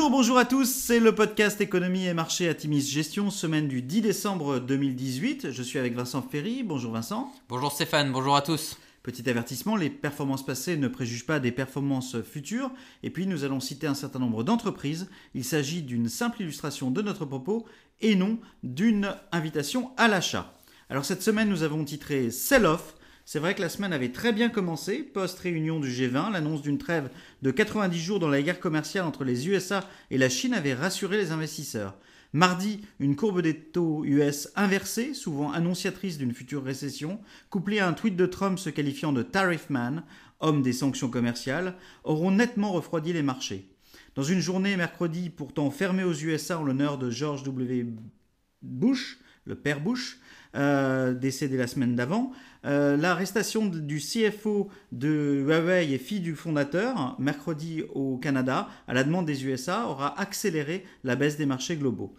Bonjour, bonjour à tous, c'est le podcast Économie et Marché à Timis Gestion, semaine du 10 décembre 2018. Je suis avec Vincent Ferry. Bonjour Vincent. Bonjour Stéphane, bonjour à tous. Petit avertissement, les performances passées ne préjugent pas des performances futures. Et puis nous allons citer un certain nombre d'entreprises. Il s'agit d'une simple illustration de notre propos et non d'une invitation à l'achat. Alors cette semaine, nous avons titré Sell-off c'est vrai que la semaine avait très bien commencé, post-réunion du G20, l'annonce d'une trêve de 90 jours dans la guerre commerciale entre les USA et la Chine avait rassuré les investisseurs. Mardi, une courbe des taux US inversée, souvent annonciatrice d'une future récession, couplée à un tweet de Trump se qualifiant de Tariff Man, homme des sanctions commerciales, auront nettement refroidi les marchés. Dans une journée mercredi pourtant fermée aux USA en l'honneur de George W. Bush, le père Bush, euh, décédé la semaine d'avant. Euh, l'arrestation du CFO de Huawei et fille du fondateur, mercredi au Canada, à la demande des USA, aura accéléré la baisse des marchés globaux.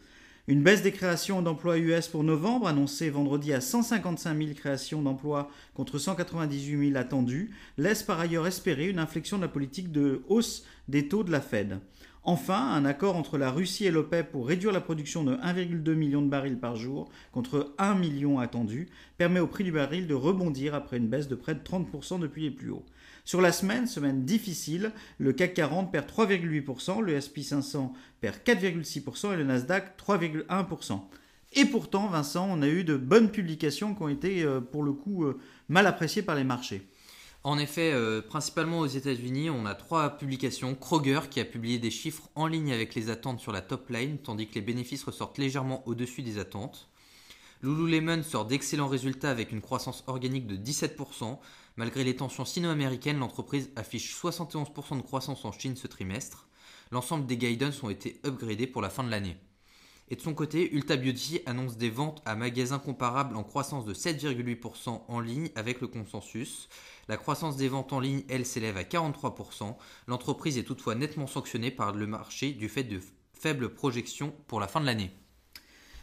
Une baisse des créations d'emplois US pour novembre, annoncée vendredi à 155 000 créations d'emplois contre 198 000 attendues, laisse par ailleurs espérer une inflexion de la politique de hausse des taux de la Fed. Enfin, un accord entre la Russie et l'OPEP pour réduire la production de 1,2 million de barils par jour contre 1 million attendu permet au prix du baril de rebondir après une baisse de près de 30% depuis les plus hauts. Sur la semaine, semaine difficile, le CAC 40 perd 3,8%, le SP 500 perd 4,6% et le Nasdaq 3,1%. Et pourtant, Vincent, on a eu de bonnes publications qui ont été euh, pour le coup euh, mal appréciées par les marchés. En effet, euh, principalement aux États-Unis, on a trois publications. Kroger qui a publié des chiffres en ligne avec les attentes sur la top line, tandis que les bénéfices ressortent légèrement au-dessus des attentes. Lululemon sort d'excellents résultats avec une croissance organique de 17%. Malgré les tensions sino-américaines, l'entreprise affiche 71% de croissance en Chine ce trimestre. L'ensemble des guidance ont été upgradés pour la fin de l'année. Et de son côté, Ulta Beauty annonce des ventes à magasins comparables en croissance de 7,8% en ligne avec le consensus. La croissance des ventes en ligne, elle, s'élève à 43%. L'entreprise est toutefois nettement sanctionnée par le marché du fait de faibles projections pour la fin de l'année.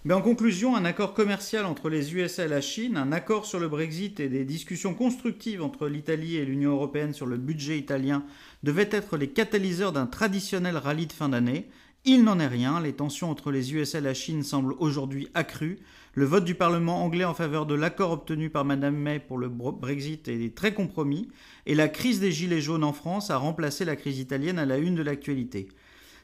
Mais en conclusion, un accord commercial entre les USA et la Chine, un accord sur le Brexit et des discussions constructives entre l'Italie et l'Union européenne sur le budget italien devaient être les catalyseurs d'un traditionnel rallye de fin d'année. Il n'en est rien, les tensions entre les USA et la Chine semblent aujourd'hui accrues. Le vote du Parlement anglais en faveur de l'accord obtenu par Mme May pour le Brexit est très compromis, et la crise des Gilets jaunes en France a remplacé la crise italienne à la une de l'actualité.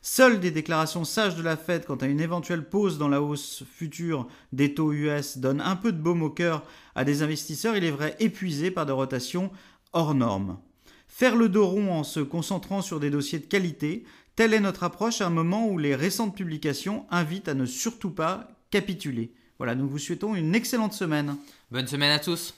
Seules des déclarations sages de la Fed quant à une éventuelle pause dans la hausse future des taux US donnent un peu de baume au cœur à des investisseurs, il est vrai épuisés par des rotations hors normes. Faire le dos rond en se concentrant sur des dossiers de qualité, Telle est notre approche à un moment où les récentes publications invitent à ne surtout pas capituler. Voilà, nous vous souhaitons une excellente semaine. Bonne semaine à tous.